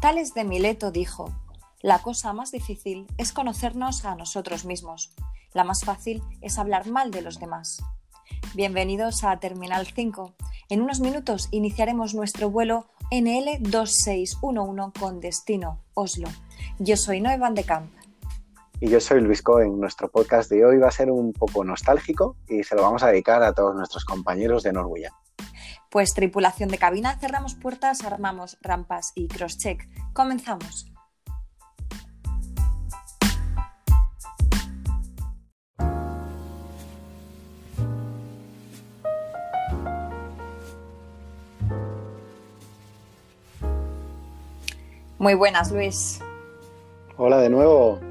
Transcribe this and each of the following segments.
Tales de Mileto dijo, la cosa más difícil es conocernos a nosotros mismos. La más fácil es hablar mal de los demás. Bienvenidos a Terminal 5. En unos minutos iniciaremos nuestro vuelo NL2611 con destino Oslo. Yo soy Noé Van de Camp. Y yo soy Luis Cohen. Nuestro podcast de hoy va a ser un poco nostálgico y se lo vamos a dedicar a todos nuestros compañeros de Norwegian. Pues tripulación de cabina, cerramos puertas, armamos rampas y crosscheck. Comenzamos. Muy buenas, Luis. Hola de nuevo.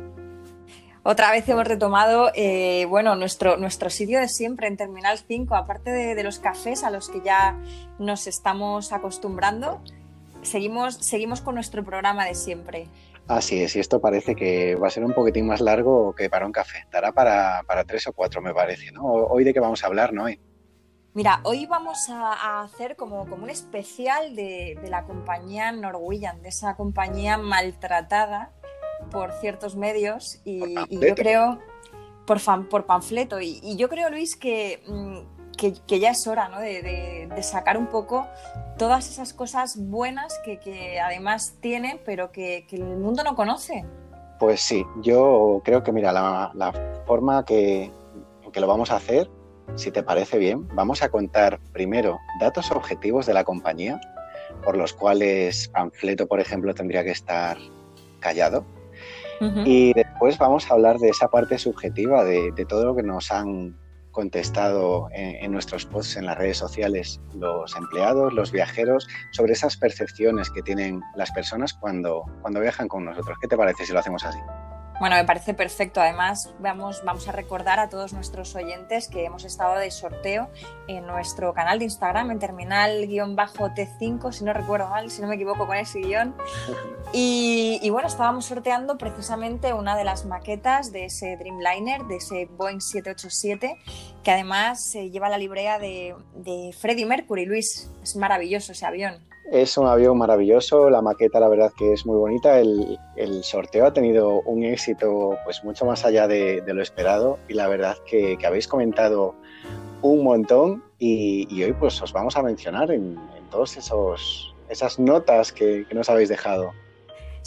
Otra vez hemos retomado eh, bueno, nuestro, nuestro sitio de siempre en Terminal 5, aparte de, los cafés a los que ya nos estamos acostumbrando, seguimos, seguimos con nuestro programa de siempre. Así es, y esto parece que va a ser un poquitín más largo que para un café. Dará para, tres o cuatro, me parece, ¿no? Hoy de qué vamos a hablar, ¿no? Mira, hoy vamos a, hacer como, como un especial de, de la compañía Norwegian, de esa compañía maltratada por ciertos medios y, yo creo, por, fan, por panfleto, y, yo creo, Luis, mm, que, que, ya es hora ¿no? de, de, sacar un poco todas esas cosas buenas que, que además tiene, pero que, el mundo no conoce. Pues sí, yo creo que, mira, la, la forma que, que lo vamos a hacer, si te parece bien, vamos a contar primero datos objetivos de la compañía, por los cuales Panfleto, por ejemplo, tendría que estar callado, y después vamos a hablar de esa parte subjetiva, de, todo lo que nos han contestado en, nuestros posts en las redes sociales los empleados, los viajeros, sobre esas percepciones que tienen las personas cuando, cuando viajan con nosotros. ¿Qué te parece si lo hacemos así? Bueno, me parece perfecto. Además, vamos, vamos a recordar a todos nuestros oyentes que hemos estado de sorteo en nuestro canal de Instagram, en terminal-T5, si no recuerdo mal, si no me equivoco con ese guion. Y, bueno, estábamos sorteando precisamente una de las maquetas de ese Dreamliner, de ese Boeing 787, que además se lleva la librea de, de Freddie Mercury. Luis, es maravilloso ese avión. Es un avión maravilloso, la maqueta la verdad que es muy bonita, el, sorteo ha tenido un éxito pues mucho más allá de, lo esperado y la verdad que, habéis comentado un montón y, hoy pues os vamos a mencionar en, en todas esas notas que nos habéis dejado.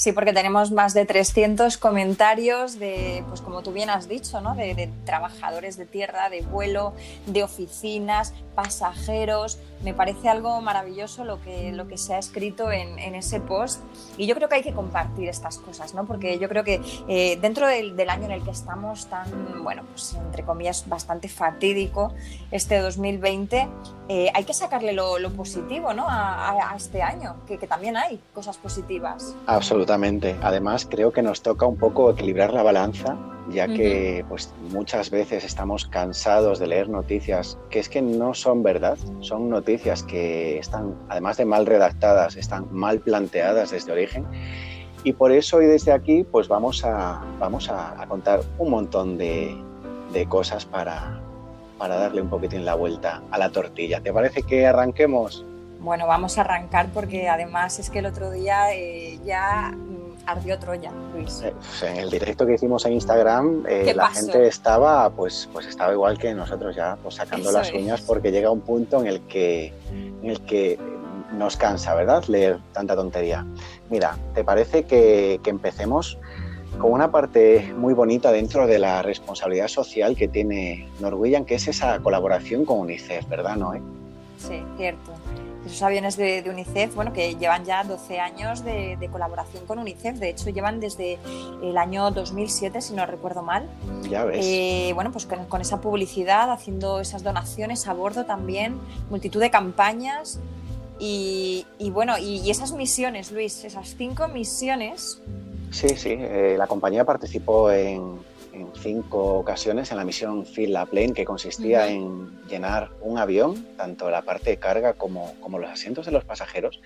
Sí, porque tenemos más de 300 comentarios de, pues como tú bien has dicho, ¿no? de, trabajadores de tierra, de vuelo, de oficinas, pasajeros. Me parece algo maravilloso lo que, lo que se ha escrito en, ese post y yo creo que hay que compartir estas cosas, ¿no? porque yo creo que eh, dentro del, año en el que estamos tan, bueno, pues entre comillas, bastante fatídico, este 2020, eh, hay que sacarle lo, positivo ¿no? a, este año, que, que también hay cosas positivas. Absolutamente Además, creo que nos toca un poco equilibrar la balanza, ya que pues, muchas veces estamos cansados de leer noticias que es que no son verdad, son noticias que están, además de mal redactadas, están mal planteadas desde origen. Y por eso hoy desde aquí pues vamos a, vamos a, contar un montón de, cosas para, para darle un poquitín la vuelta a la tortilla. ¿Te parece que arranquemos? Bueno, vamos a arrancar porque además es que el otro día eh, ya mm, ardió Troya, Luis. Eh, en el directo que hicimos en Instagram, eh, la gente estaba, pues, pues estaba igual que nosotros ya, pues sacando las uñas porque llega un punto en el que, en el que nos cansa, ¿verdad? Leer tanta tontería. Mira, ¿te parece que, que empecemos con una parte muy bonita dentro de la responsabilidad social que tiene Norwegian, que es esa colaboración con UNICEF, ¿verdad, Noé? Sí, cierto esos aviones de, UNICEF, bueno, que llevan ya 12 años de, colaboración con UNICEF, de hecho llevan desde el año 2007, si no recuerdo mal. Ya ves. Eh, bueno, pues con, esa publicidad, haciendo esas donaciones a bordo también, multitud de campañas y, bueno, y, esas misiones, Luis, esas cinco misiones. Sí, sí, eh, la compañía participó en, en cinco ocasiones en la misión Fill la Plane, que consistía en llenar un avión, tanto la parte de carga como, como los asientos de los pasajeros,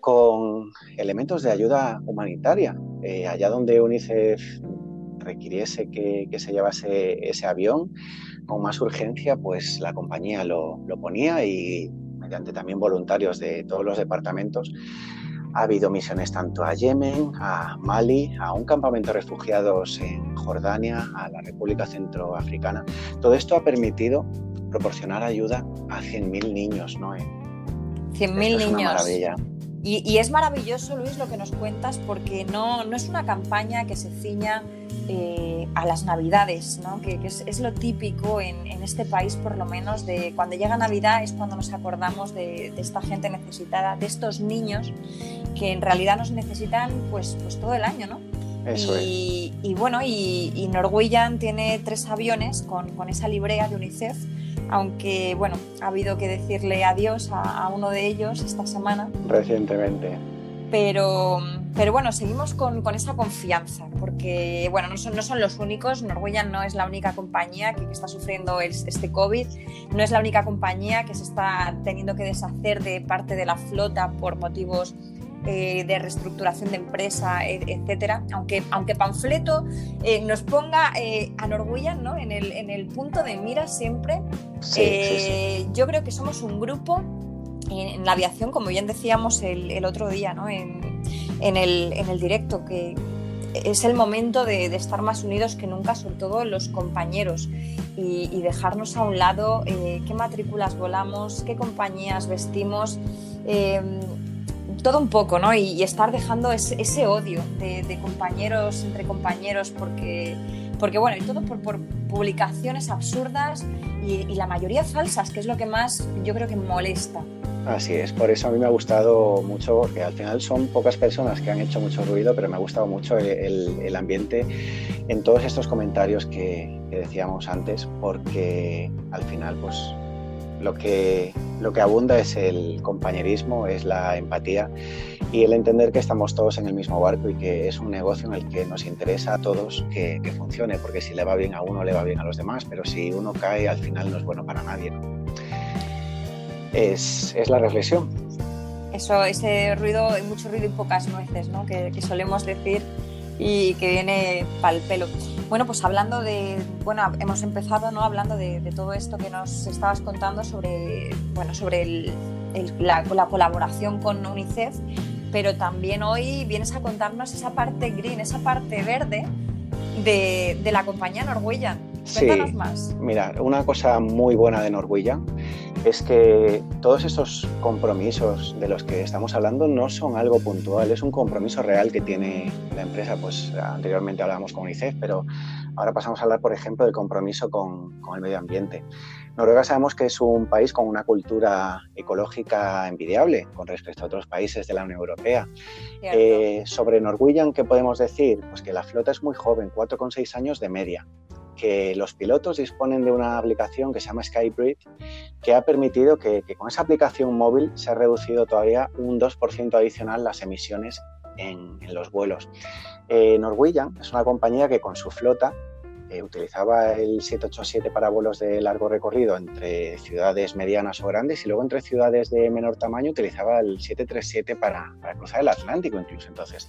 con elementos de ayuda humanitaria. Eh, allá donde UNICEF requiriese que, que, se llevase ese avión con más urgencia, pues la compañía lo, lo ponía y mediante también voluntarios de todos los departamentos Ha habido misiones tanto a Yemen, a Mali, a un campamento de refugiados en Jordania, a la República Centroafricana. Todo esto ha permitido proporcionar ayuda a 100.000 niños, ¿no? 100.000 niños. maravilla. Y, es maravilloso, Luis, lo que nos cuentas, porque no, no es una campaña que se ciña eh, a las Navidades, ¿no? que, es, lo típico en, este país, por lo menos, de cuando llega Navidad es cuando nos acordamos de, esta gente necesitada, de estos niños que en realidad nos necesitan pues, pues todo el año, ¿no? Eso y, es. y bueno, y, y Norwegian tiene tres aviones con, con esa librea de UNICEF aunque bueno, ha habido que decirle adiós a, uno de ellos esta semana. Recientemente. Pero, pero bueno, seguimos con, con, esa confianza, porque bueno, no son, no son los únicos, Norwegian no es la única compañía que, está sufriendo este COVID, no es la única compañía que se está teniendo que deshacer de parte de la flota por motivos eh, de reestructuración de empresa, e, etcétera. Aunque, aunque Panfleto eh, nos ponga eh, a Norwegian ¿no? en, el, en el punto de mira siempre, yo creo que somos un grupo en, la aviación, como bien decíamos el, otro día ¿no? en, el, en el directo, que es el momento de, estar más unidos que nunca, sobre todo los compañeros, y, dejarnos a un lado qué matrículas volamos, qué compañías vestimos todo un poco, ¿no? Y, estar dejando ese, odio de, compañeros entre compañeros, porque, porque bueno, y todo por, publicaciones absurdas y, la mayoría falsas, que es lo que más yo creo que molesta. Así es, por eso a mí me ha gustado mucho, porque al final son pocas personas que han hecho mucho ruido, pero me ha gustado mucho el, ambiente en todos estos comentarios que, que decíamos antes, porque al final pues lo que, lo que abunda es el compañerismo, es la empatía y el entender que estamos todos en el mismo barco y que es un negocio en el que nos interesa a todos que, funcione, porque si le va bien a uno, le va bien a los demás, pero si uno cae, al final no es bueno para nadie. Es, la reflexión. Eso, ese ruido, mucho ruido y pocas nueces, ¿no? que, que solemos decir y que viene pal pelo. Bueno, pues hablando de, bueno, hemos empezado ¿no? hablando de, todo esto que nos estabas contando sobre, bueno, sobre la, colaboración con UNICEF, pero también hoy vienes a contarnos esa parte green, esa parte verde de, la compañía Norwegian. Cuéntanos sí, más. Mira, una cosa muy buena de Norwegian es que todos esos compromisos de los que estamos hablando no son algo puntual, es un compromiso real que tiene la empresa. Pues anteriormente hablábamos con UNICEF, pero ahora pasamos a hablar, por ejemplo, del compromiso con, el medio ambiente. Noruega sabemos que es un país con una cultura ecológica envidiable con respecto a otros países de la Unión Europea. Eh, sobre Norwegian, ¿qué podemos decir? Pues que la flota es muy joven, 4,6 años de media que los pilotos disponen de una aplicación que se llama Skybridge, que ha permitido que, con esa aplicación móvil se ha reducido todavía un 2% adicional las emisiones en, los vuelos. Eh, Norwegian es una compañía que con su flota eh, utilizaba el 787 para vuelos de largo recorrido entre ciudades medianas o grandes y luego entre ciudades de menor tamaño utilizaba el 737 para, para, cruzar el Atlántico incluso. Entonces,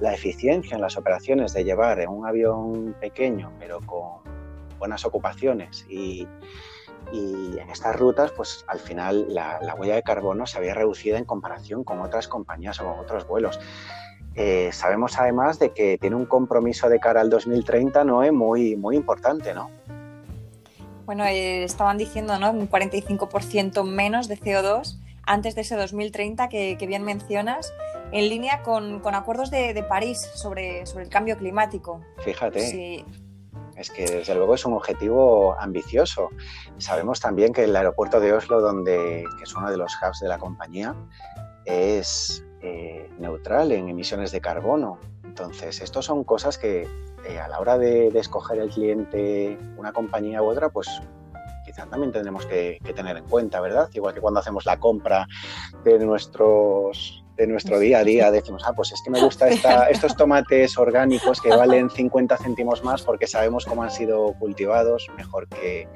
la eficiencia en las operaciones de llevar en un avión pequeño pero con buenas ocupaciones y, y en estas rutas, pues al final la, la, huella de carbono se había reducido en comparación con otras compañías o con otros vuelos. Eh, sabemos además de que tiene un compromiso de cara al 2030, Noé, muy, muy importante, ¿no? Bueno, eh, estaban diciendo, ¿no? Un 45% menos de CO2 antes de ese 2030 que, bien mencionas, en línea con, acuerdos de, París sobre, sobre el cambio climático. Fíjate. Sí. Es que desde luego es un objetivo ambicioso. Sabemos también que el aeropuerto de Oslo, donde, que es uno de los hubs de la compañía, es eh, neutral en emisiones de carbono. Entonces, estas son cosas que eh, a la hora de, escoger el cliente, una compañía u otra, pues quizás también tendremos que, tener en cuenta, ¿verdad? Igual que cuando hacemos la compra de nuestros de nuestro día a día decimos, ah, pues es que me gusta estos tomates orgánicos que valen 50 céntimos más porque sabemos cómo han sido cultivados mejor que,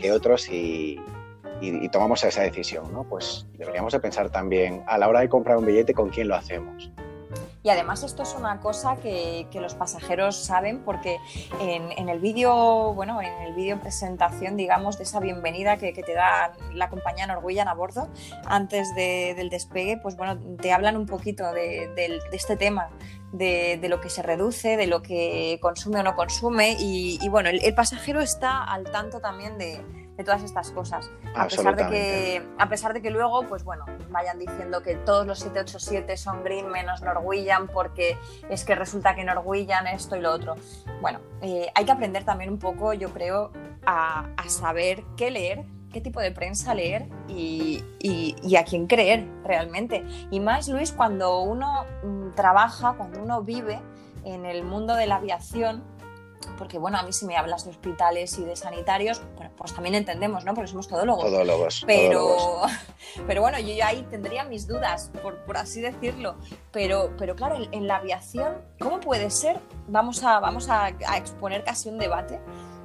que otros y, y, tomamos esa decisión, ¿no? Pues deberíamos de pensar también a la hora de comprar un billete con quién lo hacemos. Y además esto es una cosa que, los pasajeros saben porque en, el vídeo, bueno, en el vídeo presentación, digamos, de esa bienvenida que, te da la compañía Norwegian a bordo antes del despegue, pues bueno, te hablan un poquito de, este tema, de, lo que se reduce, de lo que consume o no consume y, bueno, el, pasajero está al tanto también de, de todas estas cosas. A pesar de que, a pesar de que luego, pues bueno, vayan diciendo que todos los 787 son green menos Norwegian porque es que resulta que Norwegian esto y lo otro. Bueno, eh, hay que aprender también un poco, yo creo, a, saber qué leer, qué tipo de prensa leer y, y, a quién creer realmente. Y más, Luis, cuando uno mm, trabaja, cuando uno vive en el mundo de la aviación, porque bueno, a mí si me hablas de hospitales y de sanitarios, pues también entendemos, ¿no? Porque somos todólogos. Todólogos. Pero, pero bueno, yo ahí tendría mis dudas, por, así decirlo. Pero, pero claro, en, la aviación, ¿cómo puede ser? Vamos a, vamos a, exponer casi un debate.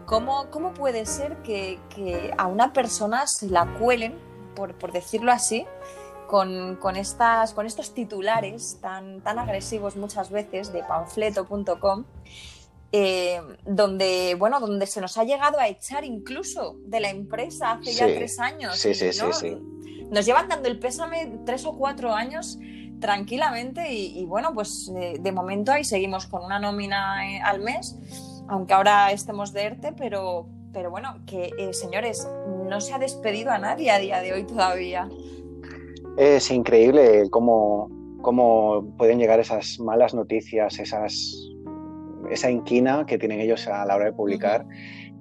¿Cómo, cómo puede ser que, a una persona se la cuelen, por, por decirlo así, con, con, estas, con estos titulares tan, tan agresivos muchas veces de panfleto.com eh, donde, bueno, donde se nos ha llegado a echar incluso de la empresa hace ya tres años. Sí, sí, sí, Nos llevan dando el pésame tres o cuatro años tranquilamente y, bueno, pues eh, de momento ahí seguimos con una nómina eh, al mes, aunque ahora estemos de ERTE, pero, pero bueno, que señores, no se ha despedido a nadie a día de hoy todavía. Es increíble cómo, cómo pueden llegar esas malas noticias, esas esa inquina que tienen ellos a la hora de publicar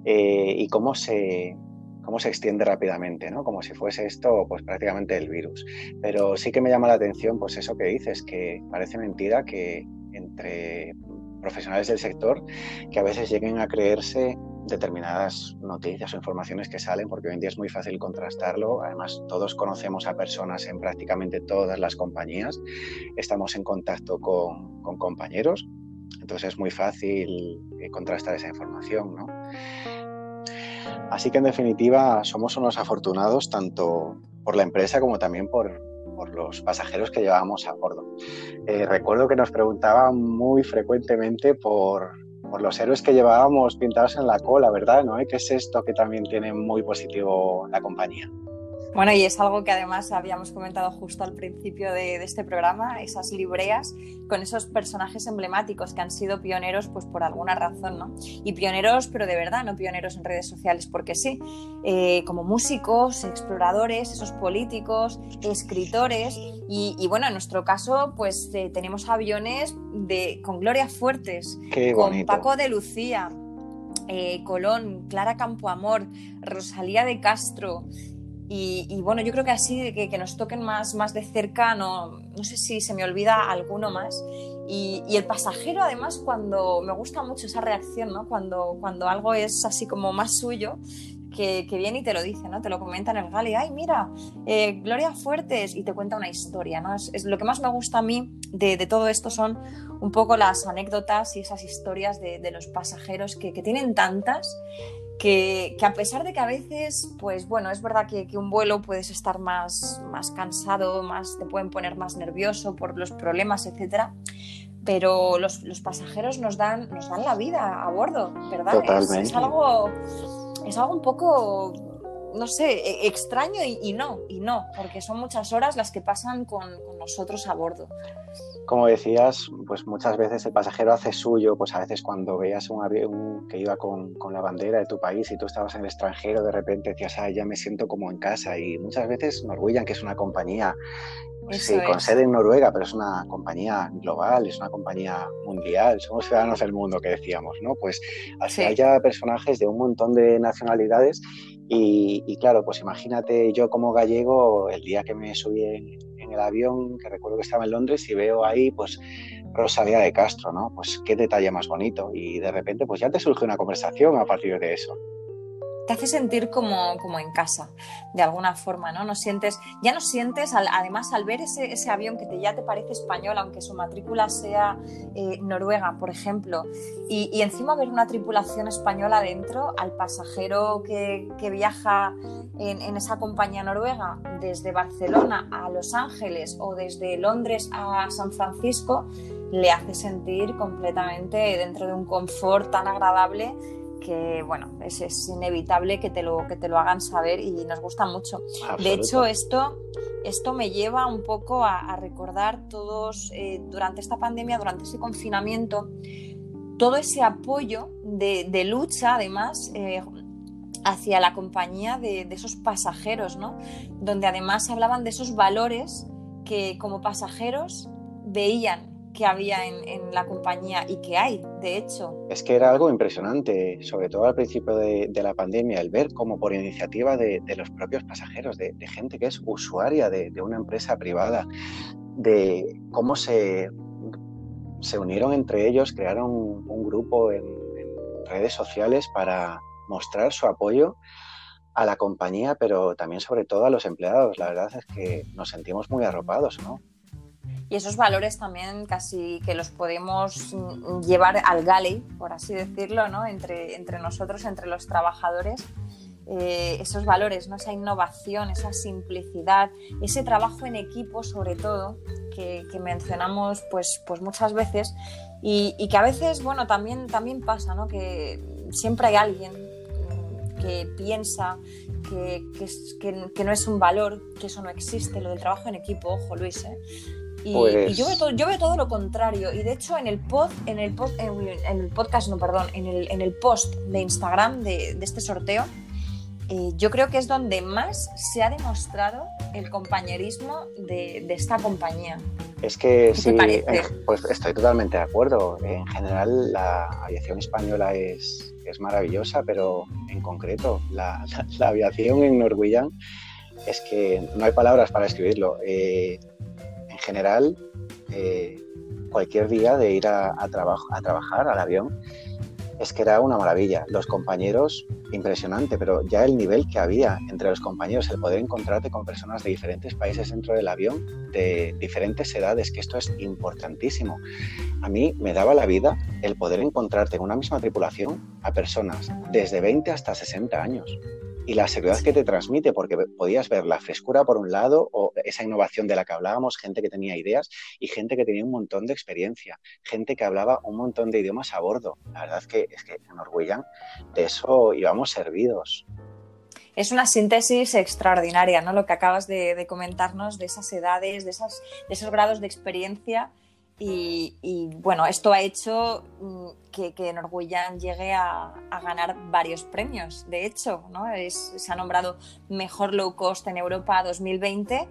eh, y cómo se, cómo se extiende rápidamente, ¿no? Como si fuese esto pues prácticamente el virus. Pero sí que me llama la atención pues eso que dices, que parece mentira que entre profesionales del sector que a veces lleguen a creerse determinadas noticias o informaciones que salen, porque hoy en día es muy fácil contrastarlo. Además, todos conocemos a personas en prácticamente todas las compañías, estamos en contacto con, con compañeros entonces es muy fácil eh, contrastar esa información, ¿no? Así que en definitiva somos unos afortunados tanto por la empresa como también por, los pasajeros que llevábamos a bordo. Eh, recuerdo que nos preguntaban muy frecuentemente por, por, los héroes que llevábamos pintados en la cola, ¿verdad? ¿No? ¿Qué es esto que también tiene muy positivo la compañía? Bueno, y es algo que además habíamos comentado justo al principio de, este programa, esas libreas con esos personajes emblemáticos que han sido pioneros pues por alguna razón, ¿no? Y pioneros, pero de verdad, no pioneros en redes sociales, porque sí, eh, como músicos, exploradores, esos políticos, escritores, y, bueno, en nuestro caso, pues eh, tenemos aviones de, con Gloria Fuertes, con Paco de Lucía, eh, Colón, Clara Campoamor, Rosalía de Castro, y, bueno, yo creo que así, que, que, nos toquen más, más de cerca, no, no sé si se me olvida alguno más. Y, y, el pasajero, además, cuando me gusta mucho esa reacción, ¿no? Cuando, cuando algo es así como más suyo, que, que, viene y te lo dice, ¿no? Te lo comenta en el gali, ay, mira, eh, Gloria Fuertes, y te cuenta una historia, ¿no? Es, lo que más me gusta a mí de, de, todo esto son un poco las anécdotas y esas historias de, de los pasajeros que, que tienen tantas que, a pesar de que a veces, pues bueno, es verdad que, un vuelo puedes estar más, más cansado, más, te pueden poner más nervioso por los problemas, etcétera, pero los, pasajeros nos dan, nos dan la vida a bordo, ¿verdad? Es, algo, es algo un poco, no sé, e, extraño y, no, y no, porque son muchas horas las que pasan con, con nosotros a bordo como decías, pues muchas veces el pasajero hace suyo, pues a veces cuando veías un avión que iba con, con, la bandera de tu país y tú estabas en el extranjero, de repente decías, ah, ya me siento como en casa. Y muchas veces Norwegian, que es una compañía sí, con sede en Noruega, pero es una compañía global, es una compañía mundial, somos ciudadanos del mundo, que decíamos, ¿no? Pues así haya personajes de un montón de nacionalidades y, y, claro, pues imagínate yo como gallego, el día que me subí en, el avión, que recuerdo que estaba en Londres, y veo ahí, pues, Rosalía de Castro, ¿no? Pues qué detalle más bonito. Y de repente, pues ya te surge una conversación a partir de eso. Te hace sentir como, como en casa, de alguna forma, ¿no? no sientes, ya no sientes, además al ver ese, avión que te, ya te parece español, aunque su matrícula sea eh, noruega, por ejemplo, y, encima ver una tripulación española dentro, al pasajero que, viaja en, esa compañía noruega desde Barcelona a Los Ángeles o desde Londres a San Francisco, le hace sentir completamente dentro de un confort tan agradable que bueno, es, es, inevitable que te, lo, que te lo hagan saber y nos gusta mucho. De hecho, esto, esto me lleva un poco a, a recordar todos, eh, durante esta pandemia, durante ese confinamiento, todo ese apoyo de, de lucha, además, eh, hacia la compañía de, de, esos pasajeros, ¿no? Donde además hablaban de esos valores que como pasajeros veían que había en, en, la compañía y que hay, de hecho. Es que era algo impresionante, sobre todo al principio de, de la pandemia, el ver cómo por iniciativa de, de los propios pasajeros, de, de, gente que es usuaria de, una empresa privada, de cómo se, se unieron entre ellos, crearon un, un grupo en, en redes sociales para mostrar su apoyo a la compañía, pero también sobre todo a los empleados. La verdad es que nos sentimos muy arropados, ¿no? Y esos valores también casi que los podemos llevar al galley, por así decirlo, ¿no? entre, entre nosotros, entre los trabajadores. Eh, esos valores, ¿no? esa innovación, esa simplicidad, ese trabajo en equipo sobre todo, que, que mencionamos pues, pues muchas veces y, y, que a veces, bueno, también, también pasa, ¿no? que siempre hay alguien que piensa que, que, que, no es un valor, que eso no existe, lo del trabajo en equipo, ojo Luis, ¿eh? Y, pues... y yo, veo todo, yo, veo todo, lo contrario. Y de hecho, en el, pod, en el, pod, en, el podcast, no, perdón, en el, en el post de Instagram de, de este sorteo, eh, yo creo que es donde más se ha demostrado el compañerismo de, de esta compañía. Es que sí, eh, pues estoy totalmente de acuerdo. En general, la aviación española es, es maravillosa, pero en concreto, la, la, la, aviación en Norwegian es que no hay palabras para escribirlo. Eh, general, eh, cualquier día de ir a, a, trabajar al avión, es que era una maravilla. Los compañeros, impresionante, pero ya el nivel que había entre los compañeros, el poder encontrarte con personas de diferentes países dentro del avión, de diferentes edades, que esto es importantísimo. A mí me daba la vida el poder encontrarte en una misma tripulación a personas desde 20 hasta 60 años y la seguridad que te transmite, porque podías ver la frescura por un lado o esa innovación de la que hablábamos, gente que tenía ideas y gente que tenía un montón de experiencia, gente que hablaba un montón de idiomas a bordo. La verdad es que, es que en Norwegian de eso íbamos servidos. Es una síntesis extraordinaria, ¿no? Lo que acabas de, de comentarnos de esas edades, de, esas, de esos grados de experiencia y, bueno, esto ha hecho mm, que, que llegue a, a, ganar varios premios. De hecho, ¿no? Es, se ha nombrado Mejor Low Cost en Europa 2020,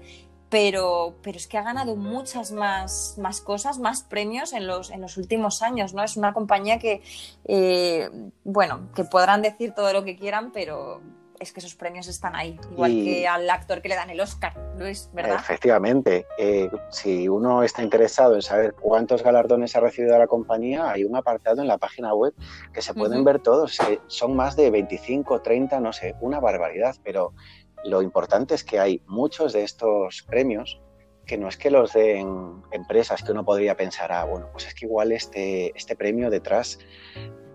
pero, pero es que ha ganado muchas más, más cosas, más premios en los, en los últimos años. ¿no? Es una compañía que, eh, bueno, que podrán decir todo lo que quieran, pero, es que esos premios están ahí, igual y... que al actor que le dan el Oscar, Luis, ¿verdad? Efectivamente. Eh, si uno está interesado en saber cuántos galardones ha recibido la compañía, hay un apartado en la página web que se pueden uh -huh. ver todos. Son más de 25, 30, no sé, una barbaridad, pero lo importante es que hay muchos de estos premios que no es que los den empresas que uno podría pensar, ah, bueno, pues es que igual este, este premio detrás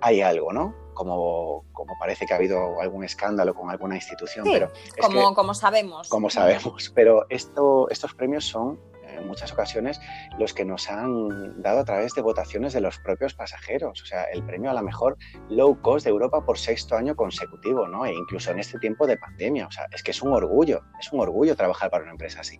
hay algo, ¿no? Como, como, parece que ha habido algún escándalo con alguna institución. Sí, pero como, que, como, sabemos. Como sabemos, pero esto, estos premios son en muchas ocasiones los que nos han dado a través de votaciones de los propios pasajeros. O sea, el premio a la mejor low cost de Europa por sexto año consecutivo, ¿no? E incluso en este tiempo de pandemia. O sea, es que es un orgullo, es un orgullo trabajar para una empresa así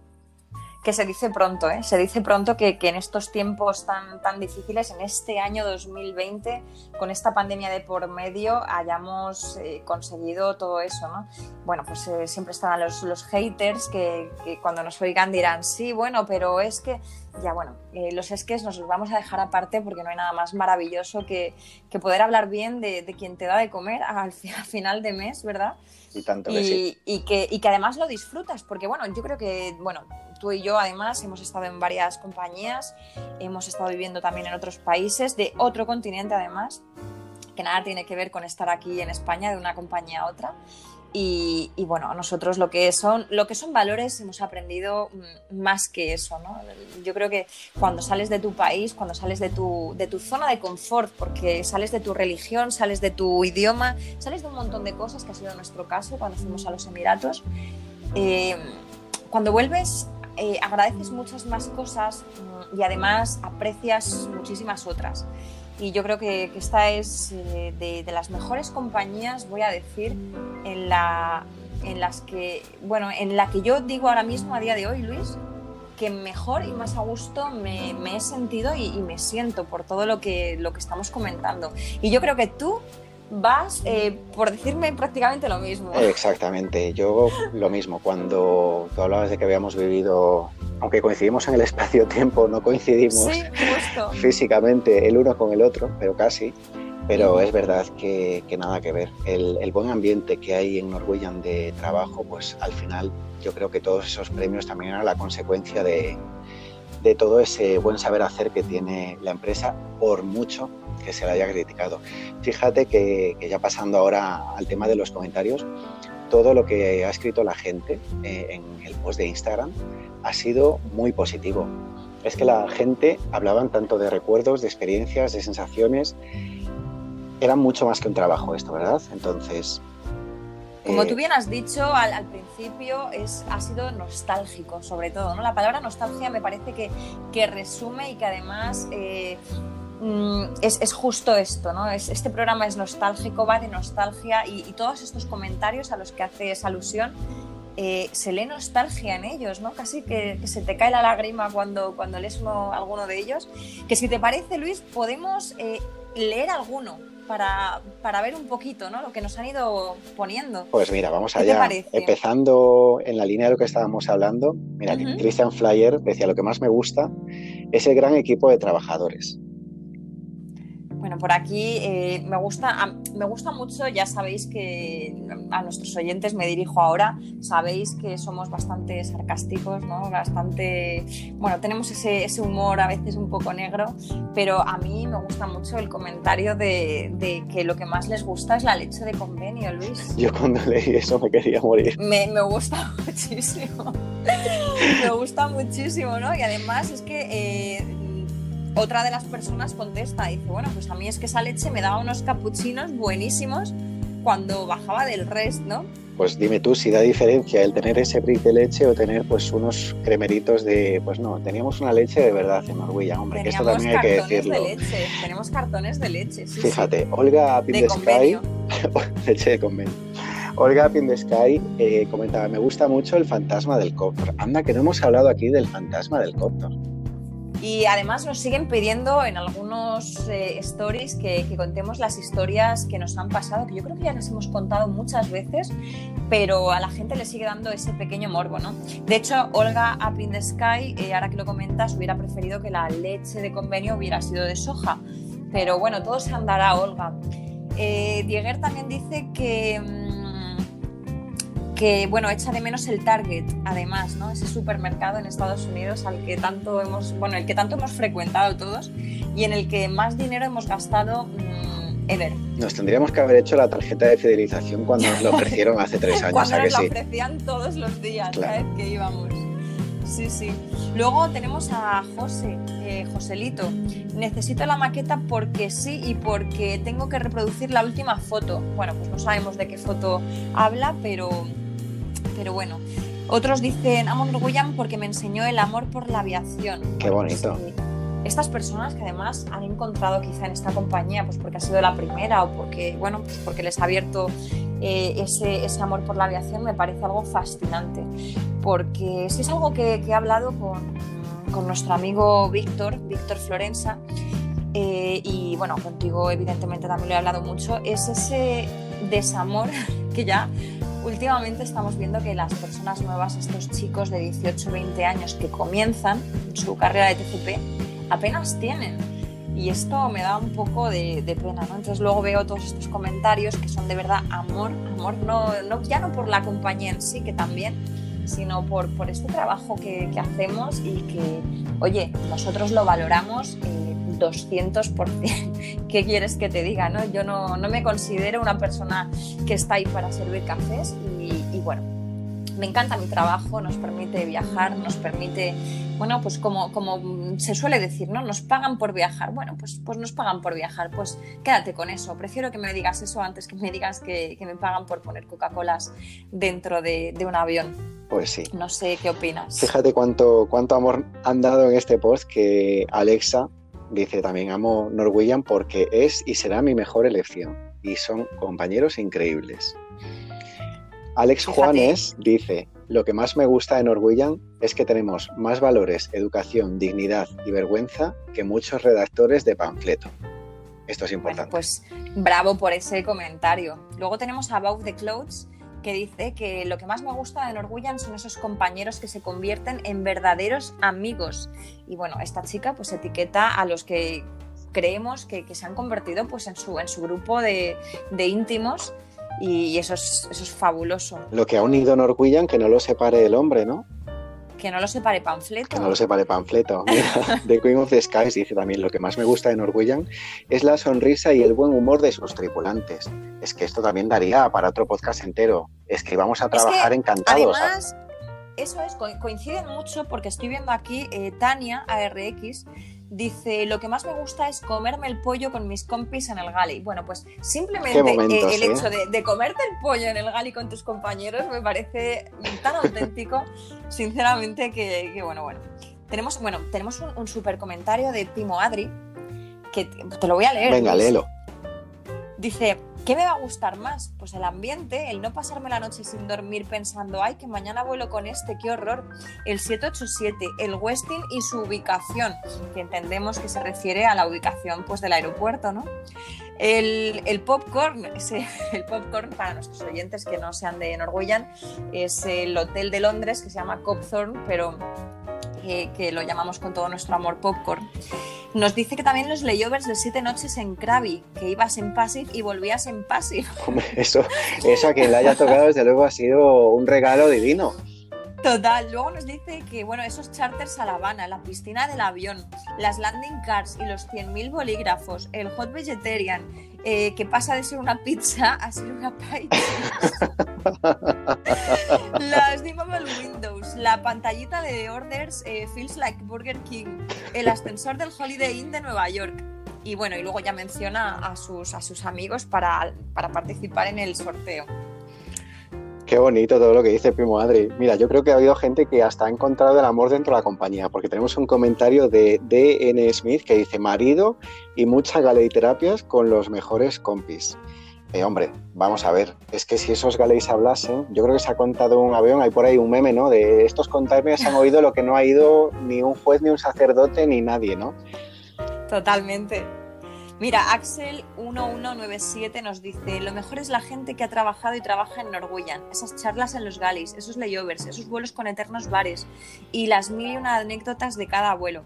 que se dice pronto, ¿eh? se dice pronto que, que, en estos tiempos tan, tan difíciles, en este año 2020, con esta pandemia de por medio, hayamos eh, conseguido todo eso. ¿no? Bueno, pues eh, siempre estarán los, los haters que, que, cuando nos oigan dirán, sí, bueno, pero es que, ya bueno, eh, los esques nos los vamos a dejar aparte porque no hay nada más maravilloso que, que poder hablar bien de, de, quien te da de comer al, al final de mes, ¿verdad? Y tanto que y, sí. y, que, y que además lo disfrutas, porque bueno, yo creo que, bueno, tú y yo además hemos estado en varias compañías, hemos estado viviendo también en otros países, de otro continente además, que nada tiene que ver con estar aquí en España de una compañía a otra. Y, bueno, nosotros lo que son, lo que son valores hemos aprendido mm, más que eso, ¿no? Yo creo que cuando sales de tu país, cuando sales de tu, de tu zona de confort, porque sales de tu religión, sales de tu idioma, sales de un montón de cosas, que ha sido nuestro caso cuando fuimos a los Emiratos, eh, cuando vuelves eh, agradeces muchas más cosas mm, y además aprecias muchísimas otras y yo creo que, esta es eh, de, las mejores compañías, voy a decir, en, la, en las que, bueno, en la que yo digo ahora mismo, a día de hoy, Luis, que mejor y más a gusto me, he sentido y, me siento por todo lo que, lo que estamos comentando. Y yo creo que tú vas eh, por decirme prácticamente lo mismo. Exactamente, yo lo mismo. Cuando tú hablabas de que habíamos vivido aunque coincidimos en el espacio-tiempo, no coincidimos físicamente el uno con el otro, pero casi. Pero es verdad que, nada que ver. El, buen ambiente que hay en Norwegian de trabajo, pues al final yo creo que todos esos premios también eran la consecuencia de, todo ese buen saber hacer que tiene la empresa, por mucho que se la haya criticado. Fíjate que, ya pasando ahora al tema de los comentarios, todo lo que ha escrito la gente eh, en el post de Instagram ha sido muy positivo. Es que la gente hablaban tanto de recuerdos, de experiencias, de sensaciones. Era mucho más que un trabajo esto, ¿verdad? Entonces... Como tú eh, bien has dicho al, principio, es, ha sido nostálgico, sobre todo. ¿no? La palabra nostalgia me parece que, que resume y que además eh, es, es, justo esto, ¿no? Es, este programa es nostálgico, va de nostalgia y, y, todos estos comentarios a los que haces alusión eh, se lee nostalgia en ellos, ¿no? Casi que, se te cae la lágrima cuando, cuando lees alguno de ellos. Que si te parece, Luis, podemos eh, leer alguno para, para, ver un poquito ¿no? lo que nos han ido poniendo. Pues mira, vamos allá. Empezando en la línea de lo que estábamos hablando, mira, Christian Flyer decía, lo que más me gusta es el gran equipo de trabajadores. Bueno, por aquí eh, me, gusta, me gusta mucho, ya sabéis que a nuestros oyentes me dirijo ahora, sabéis que somos bastante sarcásticos, ¿no? Bastante, bueno, tenemos ese, ese humor a veces un poco negro, pero a mí me gusta mucho el comentario de, de, que lo que más les gusta es la leche de convenio, Luis. Yo cuando leí eso me quería morir. Me, me gusta muchísimo, me gusta muchísimo, ¿no? Y además es que... Eh, otra de las personas contesta y dice, bueno, pues a mí es que esa leche me daba unos capuchinos buenísimos cuando bajaba del rest, ¿no? Pues dime tú si da diferencia el tener ese brick de leche o tener pues unos cremeritos de, pues no, teníamos una leche de verdad en Norwegian, hombre, que esto también hay que decirlo. De leche. Tenemos cartones de leche, sí, Fíjate, Olga Pindesky, leche de convenio. Olga Pindesky eh, comentaba, me gusta mucho el fantasma del cóctor. Anda, que no hemos hablado aquí del fantasma del cóctor. Y además nos siguen pidiendo en algunos eh, stories que, contemos las historias que nos han pasado, que yo creo que ya las hemos contado muchas veces, pero a la gente le sigue dando ese pequeño morbo, ¿no? De hecho, Olga Up in the Sky, eh, ahora que lo comentas, hubiera preferido que la leche de convenio hubiera sido de soja. Pero bueno, todo se andará, Olga. Eh, Dieguer también dice que mm, que bueno, echa de menos el Target, además, ¿no? Ese supermercado en Estados Unidos al que tanto hemos, bueno, el que tanto hemos frecuentado todos y en el que más dinero hemos gastado mm, ever. Nos tendríamos que haber hecho la tarjeta de fidelización cuando nos lo ofrecieron hace tres años. cuando nos lo ofrecían todos los días, cada vez que íbamos. Sí, sí. Luego tenemos a José, eh, Joselito. Necesito la maqueta porque sí y porque tengo que reproducir la última foto. Bueno, pues no sabemos de qué foto habla, pero pero bueno. Otros dicen, amo Norwegian porque me enseñó el amor por la aviación. Qué bonito. estas personas que además han encontrado quizá en esta compañía, pues porque ha sido la primera o porque, bueno, pues porque les ha abierto eh, ese, ese, amor por la aviación, me parece algo fascinante. Porque si es algo que, he hablado con, con, nuestro amigo Víctor, Víctor Florenza, eh, y bueno, contigo evidentemente también lo he hablado mucho, es ese desamor que ya últimamente estamos viendo que las personas nuevas, estos chicos de 18, 20 años que comienzan su carrera de TCP, apenas tienen. Y esto me da un poco de, pena, ¿no? Entonces luego veo todos estos comentarios que son de verdad amor, amor, no, no, ya no por la compañía en sí, que también, sino por, por este trabajo que, hacemos y que, oye, nosotros lo valoramos. Eh, 200%. ¿Qué quieres que te diga? No? Yo no, no, me considero una persona que está ahí para servir cafés y, y bueno, me encanta mi trabajo, nos permite viajar, nos permite, bueno, pues como, como se suele decir, ¿no? Nos pagan por viajar. Bueno, pues, pues nos pagan por viajar, pues quédate con eso. Prefiero que me digas eso antes que me digas que, que me pagan por poner Coca-Colas dentro de, de, un avión. Pues sí. No sé qué opinas. Fíjate cuánto, cuánto amor han dado en este post que Alexa dice también amo Norwegian porque es y será mi mejor elección y son compañeros increíbles. Alex Fíjate. Juanes dice, lo que más me gusta de Norwegian es que tenemos más valores, educación, dignidad y vergüenza que muchos redactores de panfleto. Esto es importante. Bueno, pues bravo por ese comentario. Luego tenemos a Above the Clouds que dice que lo que más me gusta de Norwegian son esos compañeros que se convierten en verdaderos amigos. Y bueno, esta chica pues etiqueta a los que creemos que, que se han convertido pues en su, en su grupo de, de íntimos y eso es, eso es fabuloso. Lo que ha unido Norwegian, que no lo separe el hombre, ¿no? Que no lo separe panfleto. Que no lo separe panfleto. Mira, The Queen of the Skies dice también, lo que más me gusta de Norwegian es la sonrisa y el buen humor de sus tripulantes. Es que esto también daría para otro podcast entero. Es que íbamos a trabajar es que, encantados. Además, eso es, coinciden mucho porque estoy viendo aquí eh, Tania ARX dice, lo que más me gusta es comerme el pollo con mis compis en el gali. Bueno, pues simplemente momentos, eh, el ¿eh? hecho de, de, comerte el pollo en el gali con tus compañeros me parece tan auténtico, sinceramente, que, que, bueno, bueno. Tenemos, bueno, tenemos un, un super comentario de Pimo Adri, que te, te lo voy a leer. Venga, léelo. Dice, ¿qué me va a gustar más? Pues el ambiente, el no pasarme la noche sin dormir pensando, ay, que mañana vuelo con este, qué horror. El 787, el Westin y su ubicación, que entendemos que se refiere a la ubicación pues, del aeropuerto, ¿no? El, el popcorn, el popcorn, para nuestros oyentes que no sean de Norwegian, es el hotel de Londres que se llama Copthorne, pero que, que, lo llamamos con todo nuestro amor popcorn. Nos dice que también los layovers de siete noches en Krabi, que ibas en passive y volvías en passive. Hombre, eso, eso a quien le haya tocado, desde luego, ha sido un regalo divino. Total, luego nos dice que bueno, esos charters a La Habana, la piscina del avión, las landing cars y los 100.000 bolígrafos, el hot vegetarian, eh, que pasa de ser una pizza a ser una pie. las dimmable windows, la pantallita de orders eh, feels like Burger King, el ascensor del Holiday Inn de Nueva York. Y bueno, y luego ya menciona a sus, a sus amigos para, para participar en el sorteo. Qué bonito todo lo que dice Primo Adri. Mira, yo creo que ha habido gente que hasta ha encontrado el amor dentro de la compañía, porque tenemos un comentario de D.N. Smith que dice marido y muchas galeiterapias con los mejores compis. Eh, hombre, vamos a ver, es que si esos galeis hablasen, yo creo que se ha contado un avión, hay por ahí un meme, ¿no? De estos containers han oído lo que no ha ido ni un juez, ni un sacerdote, ni nadie, ¿no? Totalmente. Mira, Axel1197 nos dice, lo mejor es la gente que ha trabajado y trabaja en Norwegian, esas charlas en los galis, esos layovers, esos vuelos con eternos bares y las mil y una anécdotas de cada vuelo.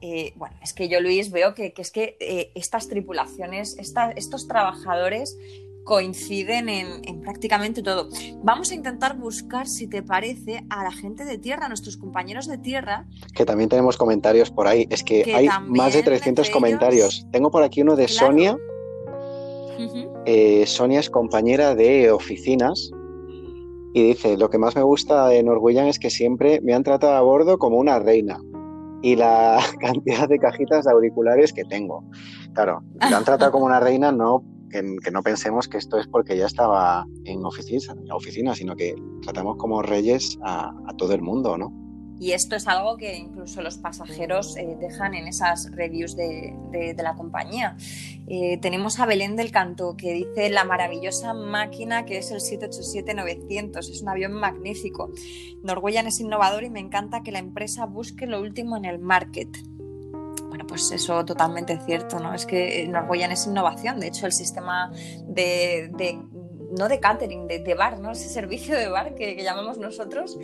Eh, bueno, es que yo, Luis, veo que, que es que eh, estas tripulaciones, estos trabajadores coinciden en, en, prácticamente todo. Vamos a intentar buscar, si te parece, a la gente de tierra, a nuestros compañeros de tierra. Que también tenemos comentarios por ahí. Es que, que hay más de 300 comentarios. Ellos... Tengo por aquí uno de claro. Sonia. Uh -huh. eh, Sonia es compañera de oficinas y dice, lo que más me gusta de Norwegian es que siempre me han tratado a bordo como una reina y la cantidad de cajitas de auriculares que tengo. Claro, me han tratado como una reina no que, no pensemos que esto es porque ya estaba en oficina, en oficina sino que tratamos como reyes a, todo el mundo, ¿no? Y esto es algo que incluso los pasajeros eh, dejan en esas reviews de, de, de la compañía. Eh, tenemos a Belén del Canto que dice la maravillosa máquina que es el 787-900, es un avión magnífico. Norwegian es innovador y me encanta que la empresa busque lo último en el market bueno, pues eso totalmente cierto, ¿no? Es que Norwegian es innovación, de hecho el sistema de, de no de catering, de, de, bar, ¿no? Ese servicio de bar que, que llamamos nosotros,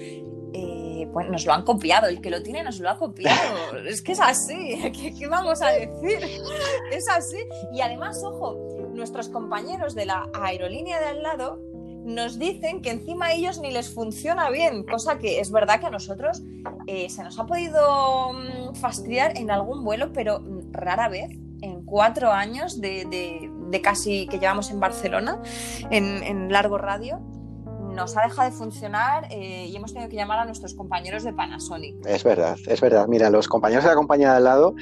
eh, pues nos lo han copiado, el que lo tiene nos lo ha copiado, es que es así, ¿Qué, ¿qué, vamos a decir? Es así, y además, ojo, nuestros compañeros de la aerolínea de al lado nos dicen que encima a ellos ni les funciona bien, cosa que es verdad que a nosotros eh, se nos ha podido mm, fastidiar en algún vuelo, pero rara vez en cuatro años de, casi que llevamos en Barcelona, en largo radio, nos ha dejado de funcionar eh, y hemos tenido que llamar a nuestros compañeros de Panasonic. Es verdad, es verdad. Mira, los compañeros de la compañía de al lado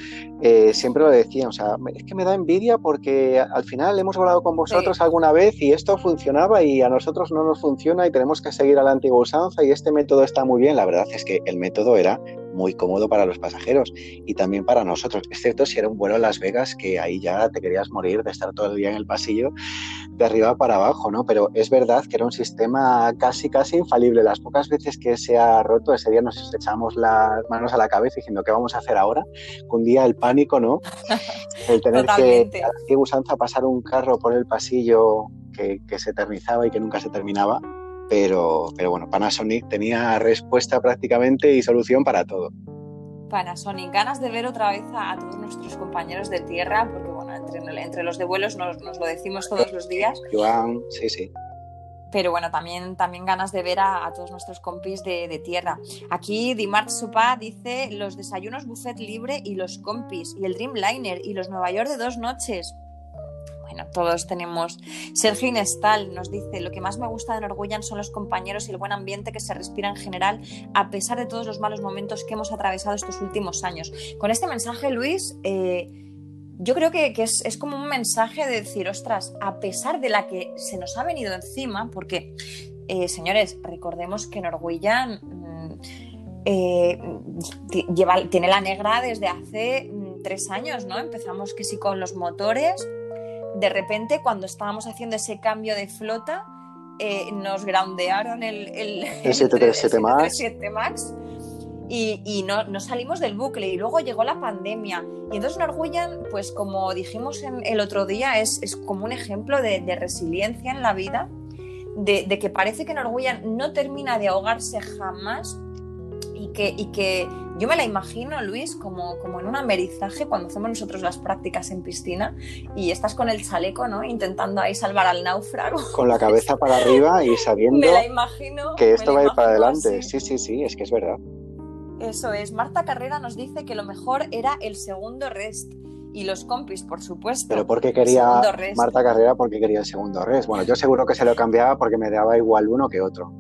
eh, siempre lo decían, o sea, es que me da envidia porque al final hemos volado con vosotros alguna vez y esto funcionaba y a nosotros no nos funciona y tenemos que seguir a la antigua usanza y este método está muy bien. La verdad es que el método era muy cómodo para los pasajeros y también para nosotros, excepto si era un vuelo a Las Vegas, que ahí ya te querías morir de estar todo el día en el pasillo de arriba para abajo, ¿no? Pero es verdad que era un sistema casi, casi infalible. Las pocas veces que se ha roto, ese día nos echamos las manos a la cabeza diciendo, ¿qué vamos a hacer ahora? Un día el pánico, ¿no? El tener que, qué usanza pasar un carro por el pasillo que, que se eternizaba y que nunca se terminaba pero, pero bueno, Panasonic tenía respuesta prácticamente y solución para todo. Panasonic, ganas de ver otra vez a, todos nuestros compañeros de tierra, porque entre, entre los de vuelos nos, nos, lo decimos todos los días. Joan, sí, sí. Pero bueno, también, también ganas de ver a, todos nuestros compis de, de tierra. Aquí Dimart Supa dice los desayunos buffet libre y los compis, y el Dreamliner, y los Nueva York de dos noches todos tenemos. Sergio Inestal nos dice, lo que más me gusta de Norgullan son los compañeros y el buen ambiente que se respira en general, a pesar de todos los malos momentos que hemos atravesado estos últimos años. Con este mensaje, Luis, eh, yo creo que, es, como un mensaje de decir, ostras, a pesar de la que se nos ha venido encima, porque, eh, señores, recordemos que Norgullan... Mm, eh, tiene la negra desde hace mm, tres años, ¿no? Empezamos que sí con los motores, de repente cuando estábamos haciendo ese cambio de flota, eh, nos groundearon el, el, el 737 Max, y, no, salimos del bucle y luego llegó la pandemia. Y entonces Norwegian, pues como dijimos en el otro día, es, como un ejemplo de, resiliencia en la vida, de, de, que parece que Norwegian no termina de ahogarse jamás y que, y que yo me la imagino, Luis, como, como en un amerizaje cuando hacemos nosotros las prácticas en piscina y estás con el chaleco, ¿no? Intentando ahí salvar al náufrago. Con la cabeza para arriba y sabiendo que esto va a ir para adelante. Sí, sí, sí, es que es verdad. Eso es. Marta Carrera nos dice que lo mejor era el segundo rest y los compis, por supuesto. Pero ¿por qué quería Marta Carrera? Porque quería el segundo rest. Bueno, yo seguro que se lo cambiaba porque me daba igual uno que otro.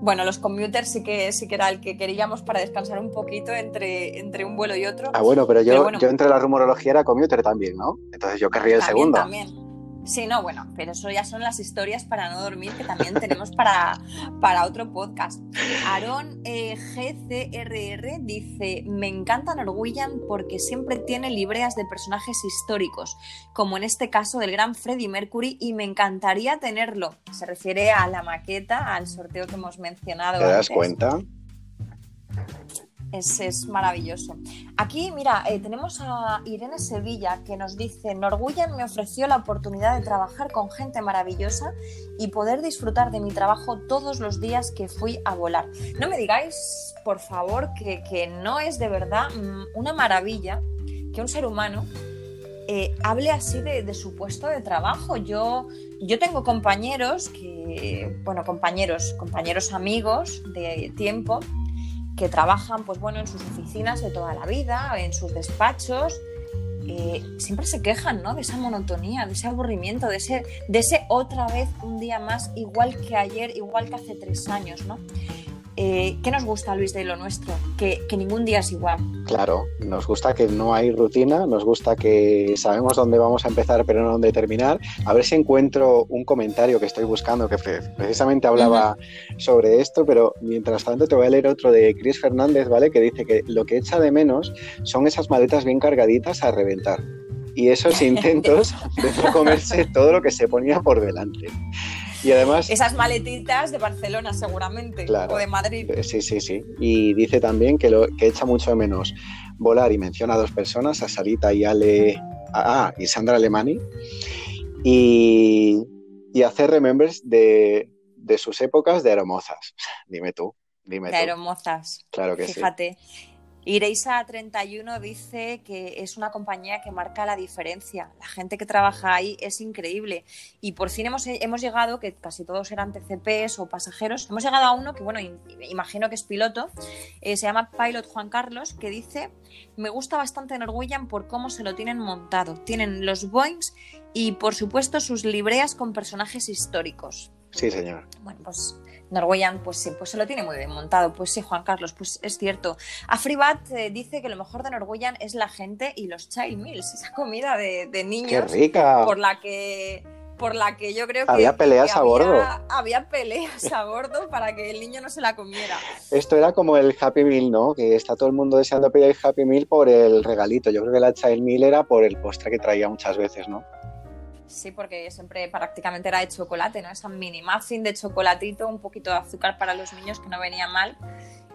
Bueno, los commuters sí que sí que era el que queríamos para descansar un poquito entre, entre un vuelo y otro. Ah, bueno, pero yo, yo entre la rumorología era commuter también, ¿no? Entonces yo querría el segundo. También. Sí, no, bueno, pero eso ya son las historias para no dormir que también tenemos para, para otro podcast. Aaron eh, GCRR dice, me encanta Norwegian porque siempre tiene libreas de personajes históricos, como en este caso del gran Freddie Mercury, y me encantaría tenerlo. Se refiere a la maqueta, al sorteo que hemos mencionado. ¿Te das cuenta? Es, maravilloso. Aquí, mira, eh, tenemos a Irene Sevilla que nos dice, Norgullan me ofreció la oportunidad de trabajar con gente maravillosa y poder disfrutar de mi trabajo todos los días que fui a volar. No me digáis, por favor, que, no es de verdad mm, una maravilla que un ser humano eh, hable así de, de, su puesto de trabajo. Yo, yo tengo compañeros que, bueno, compañeros, compañeros amigos de tiempo que trabajan pues bueno, en sus oficinas de toda la vida, en sus despachos, eh, siempre se quejan ¿no? de esa monotonía, de ese aburrimiento, de ese, de ese otra vez un día más, igual que ayer, igual que hace tres años. ¿no? Eh, ¿qué nos gusta, Luis, de lo nuestro? Que, ningún día es igual. Claro, nos gusta que no hay rutina, nos gusta que sabemos dónde vamos a empezar, pero no dónde terminar. A ver si encuentro un comentario que estoy buscando que precisamente hablaba sobre esto, pero mientras tanto te voy a leer otro de Chris Fernández, ¿vale? Que dice que lo que echa de menos son esas maletas bien cargaditas a reventar y esos intentos de comerse todo lo que se ponía por delante. Y además... Esas maletitas de Barcelona seguramente, o de Madrid. Eh, sí, sí, sí. Y dice también que, lo, que echa mucho de menos volar y menciona a dos personas, a Sarita y Ale... Ah, y Sandra Alemani. Y, y hacer remembers de, de sus épocas de aeromozas. Dime tú, dime de aeromozas. Claro que Fíjate. Ireisa31 dice que es una compañía que marca la diferencia. La gente que trabaja ahí es increíble. Y por fin hemos, hemos llegado, que casi todos eran TCPs o pasajeros, hemos llegado a uno que, bueno, imagino que es piloto, eh, se llama Pilot Juan Carlos, que dice, me gusta bastante Norwegian por cómo se lo tienen montado. Tienen los Boeings y, por supuesto, sus libreas con personajes históricos. Sí, señor. Bueno, pues Norwegian, pues sí, pues se lo tiene muy bien montado. Pues sí, Juan Carlos, pues es cierto. Afribat eh, dice que lo mejor de Norwegian es la gente y los child meals, esa comida de, niños. ¡Qué rica! Por la que por la que yo creo que había peleas a bordo. Había peleas a bordo para que el niño no se la comiera. Esto era como el Happy Meal, ¿no? Que está todo el mundo deseando pedir el Happy Meal por el regalito. Yo creo que la Child Meal era por el postre que traía muchas veces, ¿no? Sí, porque siempre prácticamente era de chocolate, ¿no? Esa mini muffin de chocolatito, un poquito de azúcar para los niños que no venía mal.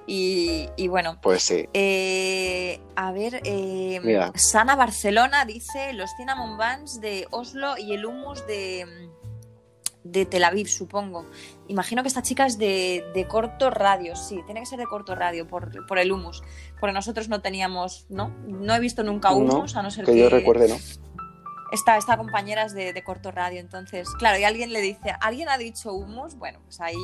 Y, bueno. Pues sí. Eh, a ver, eh, Sana Barcelona dice los cinnamon buns de Oslo y el hummus de, de Tel Aviv, supongo. Imagino que esta chica es de, corto radio, sí, tiene que ser de corto radio por, por, el hummus. Porque nosotros no teníamos, ¿no? No he visto nunca hummus, a no ser que. Que yo recuerde, ¿no? Esta, esta compañera es de, corto radio, entonces, claro, y alguien le dice, ¿alguien ha dicho humus? Bueno, pues ahí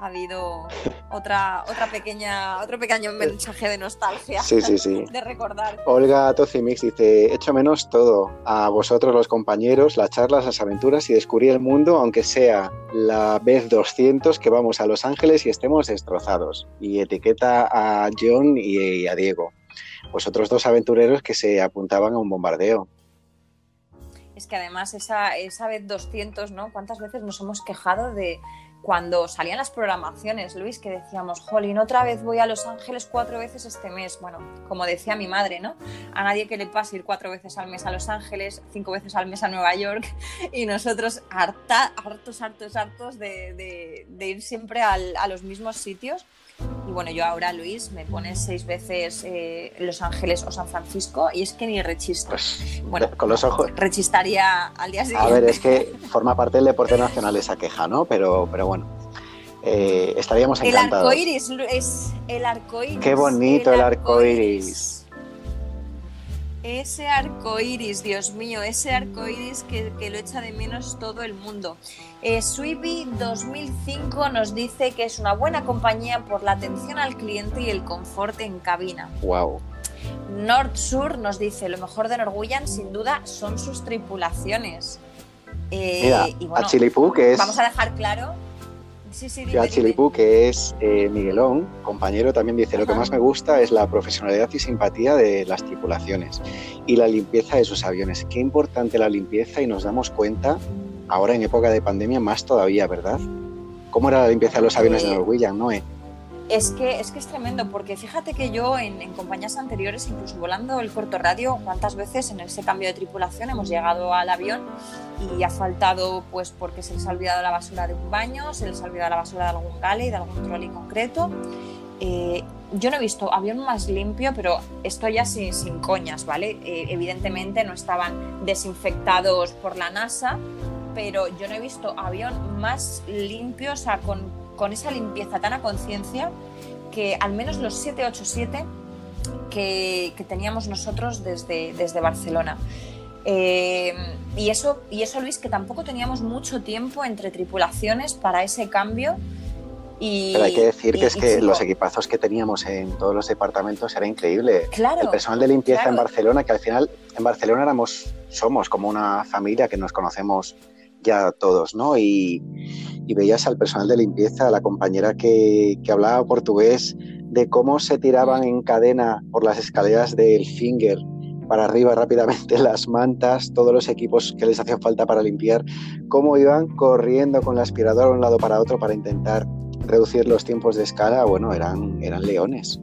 ha habido otra, otra pequeña, otro pequeño mensaje de nostalgia. Sí, sí, sí. De recordar. Olga Tocimix dice, echo menos todo, a vosotros los compañeros, las charlas, las aventuras y descubrir el mundo, aunque sea la vez 200 que vamos a Los Ángeles y estemos destrozados. Y etiqueta a John y a Diego, vosotros dos aventureros que se apuntaban a un bombardeo que además esa, esa vez 200, ¿no? ¿Cuántas veces nos hemos quejado de cuando salían las programaciones, Luis, que decíamos, jolín, otra vez voy a Los Ángeles cuatro veces este mes? Bueno, como decía mi madre, ¿no? A nadie que le pase ir cuatro veces al mes a Los Ángeles, cinco veces al mes a Nueva York, y nosotros harta, hartos, hartos, hartos de, ir siempre a los mismos sitios. Y bueno, yo ahora, Luis, me pones seis veces eh, Los Ángeles o San Francisco y es que ni rechisto. Pues, bueno, con los ojos. Rechistaría al día siguiente. A ver, es que forma parte del deporte nacional esa queja, ¿no? Pero, pero bueno. Eh, estaríamos encantados. El arco iris es el arco iris. Qué bonito el, arco iris. Ese arco iris, Dios mío, ese arco iris que, lo echa de menos todo el mundo. Eh, 2005 nos dice que es una buena compañía por la atención al cliente y el confort en cabina. Wow. Nord Sur nos dice lo mejor de Norwegian sin duda son sus tripulaciones. Eh, Mira, a Chilipú, que es. Vamos a dejar claro Sí, sí, Chilipú, que es eh, Miguelón, compañero, también dice, lo que más me gusta es la profesionalidad y simpatía de las tripulaciones y la limpieza de sus aviones. Qué importante la limpieza y nos damos cuenta, ahora en época de pandemia, más todavía, ¿verdad? ¿Cómo era la limpieza de los aviones de Norwegian, Noé? Es que, es que es tremendo, porque fíjate que yo en, compañías anteriores, incluso volando el corto radio, cuántas veces en ese cambio de tripulación hemos llegado al avión y ha faltado, pues porque se les ha olvidado la basura de un baño, se les ha olvidado la basura de algún galley, de algún trolley concreto. Eh, yo no he visto avión más limpio, pero esto ya sin, sin coñas, ¿vale? Eh, evidentemente no estaban desinfectados por la NASA, pero yo no he visto avión más limpio, o sea, con con esa limpieza tan a conciencia que al menos los 787 que, que teníamos nosotros desde, desde Barcelona. Eh, y, eso, y eso, Luis, que tampoco teníamos mucho tiempo entre tripulaciones para ese cambio. Y, Pero hay que decir que es que los equipazos que teníamos en todos los departamentos era increíble. Claro, el personal de limpieza en Barcelona, que al final en Barcelona éramos, somos como una familia que nos conocemos ya todos, ¿no? Y, veías al personal de limpieza, a la compañera que, que, hablaba portugués, de cómo se tiraban en cadena por las escaleras del Finger para arriba rápidamente las mantas, todos los equipos que les hacían falta para limpiar, cómo iban corriendo con la aspiradora de un lado para otro para intentar reducir los tiempos de escala, bueno, eran, eran leones.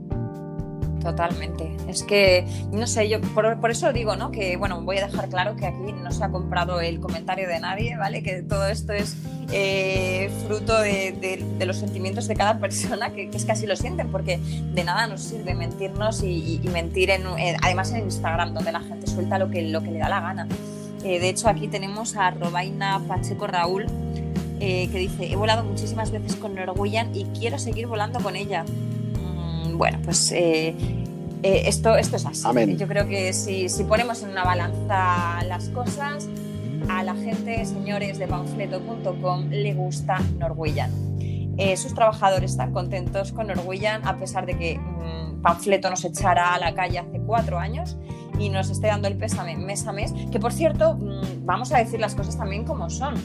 Totalmente. Es que, no sé, yo por, eso digo, ¿no? Que, bueno, voy a dejar claro que aquí no se ha comprado el comentario de nadie, ¿vale? Que todo esto es eh, fruto de, los sentimientos de cada persona, que, es que así lo sienten, porque de nada nos sirve mentirnos y, mentir, en, además en Instagram, donde la gente suelta lo que, lo que le da la gana. Eh, de hecho, aquí tenemos a Robaina Pacheco Raúl, eh, que dice, he volado muchísimas veces con Norwegian y quiero seguir volando con ella bueno, pues eh, eh, esto, esto es así. Yo creo que si, ponemos en una balanza las cosas, a la gente, señores de panfleto.com, le gusta Norwegian. Eh, sus trabajadores están contentos con Norwegian, a pesar de que mm, Panfleto nos echara a la calle hace cuatro años y nos esté dando el pésame mes a mes. Que por cierto, mm, vamos a decir las cosas también como son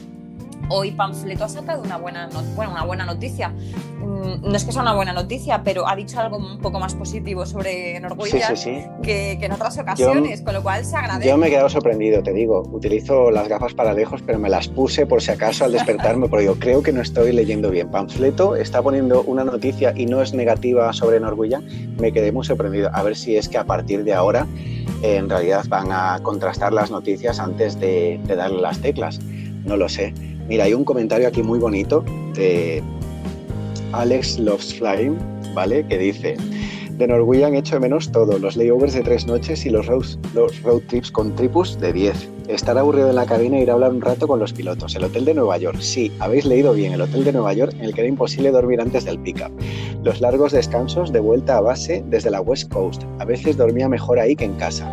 hoy Panfleto ha sacado una buena, bueno, una buena noticia. Mm, no es que sea una buena noticia, pero ha dicho algo un poco más positivo sobre Norwegian Que, en otras ocasiones, con lo cual se agradece. Yo me he quedado sorprendido, te digo. Utilizo las gafas para lejos, pero me las puse por si acaso al despertarme, porque yo creo que no estoy leyendo bien. Panfleto está poniendo una noticia y no es negativa sobre Norwegian. Me quedé muy sorprendido. A ver si es que a partir de ahora en realidad van a contrastar las noticias antes de, de darle las teclas. No lo sé. Mira, hay un comentario aquí muy bonito de Alex Loves Flying, ¿vale? Que dice, de Norwegian hecho de menos todo, los layovers de tres noches y los road, los road trips con tripus de 10. Estar aburrido en la cabina e ir a hablar un rato con los pilotos. El hotel de Nueva York, sí, habéis leído bien, el hotel de Nueva York en el que era imposible dormir antes del pick-up. Los largos descansos de vuelta a base desde la West Coast. A veces dormía mejor ahí que en casa.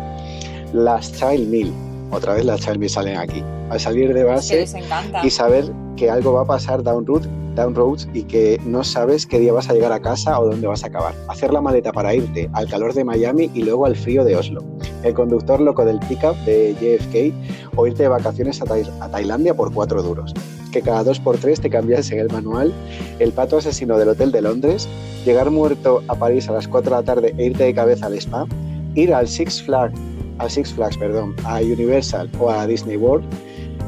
Las Child Meal, otra vez las Child salen aquí. Al salir de base y saber que algo va a pasar down road, down roads y que no sabes qué día vas a llegar a casa o dónde vas a acabar. Hacer la maleta para irte al calor de Miami y luego al frío de Oslo. El conductor loco del pickup de JFK o irte de vacaciones a, Tailandia por cuatro duros. Que cada dos por tres te cambias en el manual. El pato asesino del Hotel de Londres. Llegar muerto a París a las 4 de la tarde e irte de cabeza al spa. Ir al Six Flags a Six Flags, perdón, a Universal o a Disney World,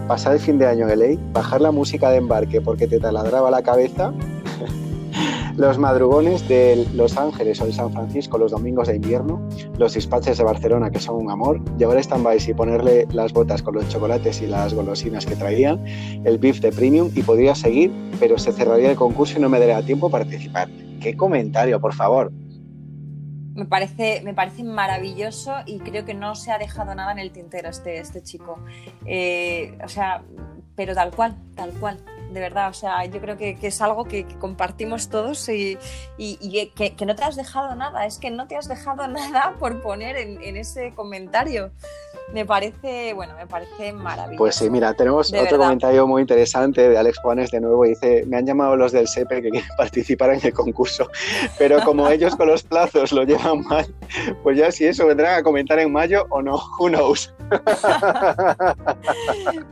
pasar el fin de año en LA, bajar la música de embarque porque te taladraba la cabeza, los madrugones de Los Ángeles o de San Francisco los domingos de invierno, los dispatches de Barcelona que son un amor, llevar stand-by y ponerle las botas con los chocolates y las golosinas que traían, el beef de premium y podría seguir, pero se cerraría el concurso y no me daría tiempo para participar. ¡Qué comentario, por favor! Me parece, me parece maravilloso y creo que no se ha dejado nada en el tintero este, este chico. Eh, o sea, pero tal cual, tal cual, de verdad. O sea, yo creo que, es algo que, compartimos todos y, que, no te has dejado nada. Es que no te has dejado nada por poner en ese comentario me parece, bueno, me parece maravilloso. Pues sí, mira, tenemos otro comentario muy interesante de Alex Juanes de nuevo. Dice, me han llamado los del SEPE que quieren participar en el concurso, pero como ellos con los plazos lo llevan mal, pues ya si eso vendrán a comentar en mayo o no, who knows.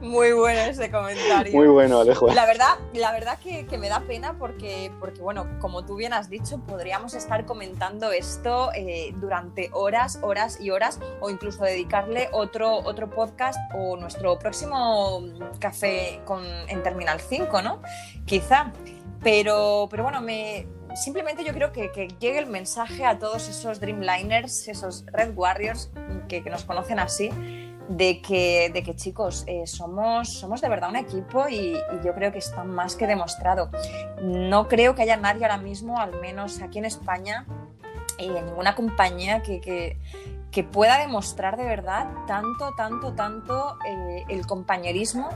Muy bueno ese comentario. Muy bueno, Alejo. La verdad, la verdad que, me da pena porque, porque, bueno, como tú bien has dicho, podríamos estar comentando esto eh, durante horas, horas y horas, o incluso dedicarle otro, otro podcast o nuestro próximo café con, en Terminal 5, ¿no? Quizá. Pero, pero bueno, me, simplemente yo creo que, llegue el mensaje a todos esos Dreamliners, esos Red Warriors que, nos conocen así, de que, de que chicos, eh, somos, somos de verdad un equipo y, yo creo que está más que demostrado. No creo que haya nadie ahora mismo, al menos aquí en España, y eh, ninguna compañía que, que, que, pueda demostrar de verdad tanto, tanto, tanto eh, el compañerismo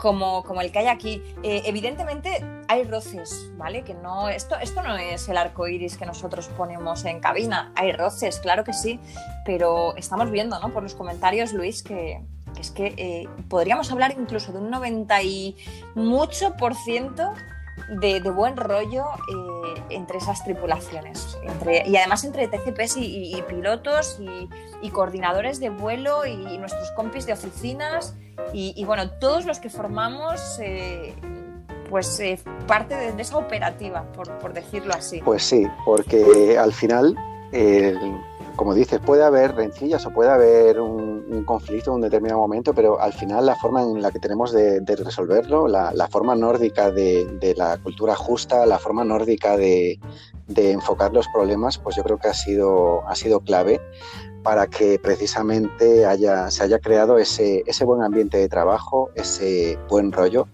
como, como el que hay aquí. Eh, evidentemente hay roces, ¿vale? Que no, esto, esto no es el arco iris que nosotros ponemos en cabina. Hay roces, claro que sí, pero estamos viendo, ¿no? Por los comentarios, Luis, que, es que eh, podríamos hablar incluso de un 90 y mucho por ciento de, buen rollo eh, entre esas tripulaciones. Y además entre TCPs y, pilotos y, coordinadores de vuelo y, nuestros compis de oficinas y, bueno, todos los que formamos eh, pues eh, parte de, esa operativa, por, decirlo así. Pues sí, porque al final como dices, puede haber rencillas o puede haber un, conflicto en un determinado momento, pero al final la forma en la que tenemos de, resolverlo, la, forma nórdica de, la cultura justa, la forma nórdica de, enfocar los problemas, pues yo creo que ha sido, ha sido clave para que precisamente haya, se haya creado ese, ese buen ambiente de trabajo, ese buen rollo,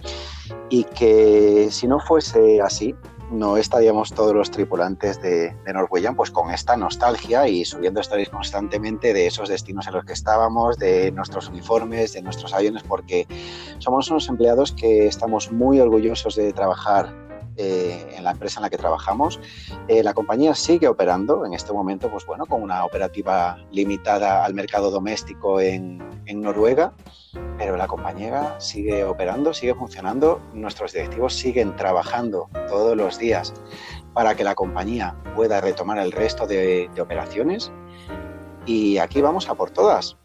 y que si no fuese así, no estaríamos todos los tripulantes de, de, Norwegian pues con esta nostalgia y subiendo stories constantemente de esos destinos en los que estábamos, de nuestros uniformes, de nuestros aviones, porque somos unos empleados que estamos muy orgullosos de trabajar eh, en la empresa en la que trabajamos. Eh, la compañía sigue operando en este momento, pues bueno, con una operativa limitada al mercado doméstico en, en Noruega, pero la compañía sigue operando, sigue funcionando. Nuestros directivos siguen trabajando todos los días para que la compañía pueda retomar el resto de, de operaciones. Y aquí vamos a por todas.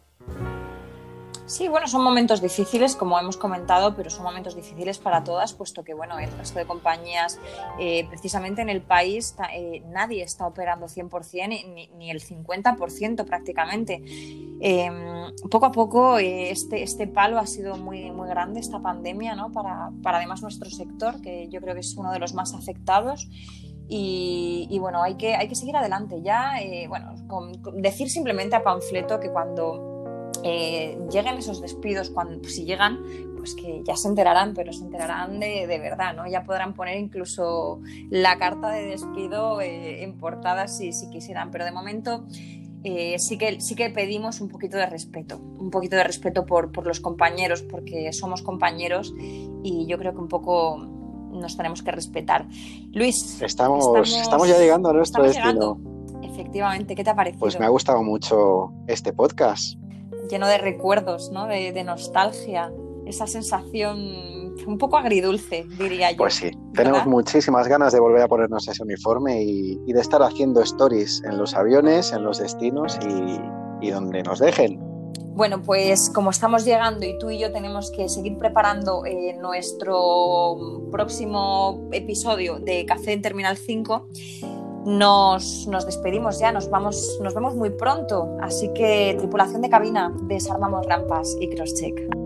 Sí, bueno, son momentos difíciles, como hemos comentado, pero son momentos difíciles para todas, puesto que, bueno, el resto de compañías, eh, precisamente en el país, eh, nadie está operando 100%, ni, ni el 50% prácticamente. Eh, poco a poco, eh, este, este palo ha sido muy, muy grande, esta pandemia, ¿no? Para, para además nuestro sector, que yo creo que es uno de los más afectados. Y, y, bueno, hay que, hay que seguir adelante. Ya, eh, bueno, con, con decir simplemente a Panfleto que cuando eh, lleguen esos despidos, cuando, si llegan, pues que ya se enterarán, pero se enterarán de, de verdad, ¿no? Ya podrán poner incluso la carta de despido eh, en portada si, si, quisieran, pero de momento eh, sí, que, sí que pedimos un poquito de respeto, un poquito de respeto por, por los compañeros, porque somos compañeros y yo creo que un poco nos tenemos que respetar. Luis, estamos, estamos, estamos ya llegando a nuestro destino. Llegando. Efectivamente, ¿qué te ha parecido? Pues me ha gustado mucho este podcast lleno de recuerdos, ¿no? de, de nostalgia, esa sensación un poco agridulce, diría yo. Pues sí, tenemos muchísimas ganas de volver a ponernos ese uniforme y, y, de estar haciendo stories en los aviones, en los destinos y, y donde nos dejen. Bueno, pues como estamos llegando y tú y yo tenemos que seguir preparando eh, nuestro próximo episodio de Café en Terminal 5, nos, nos, despedimos ya, nos, vamos, nos vemos muy pronto. Así que, tripulación de cabina, desarmamos rampas y crosscheck.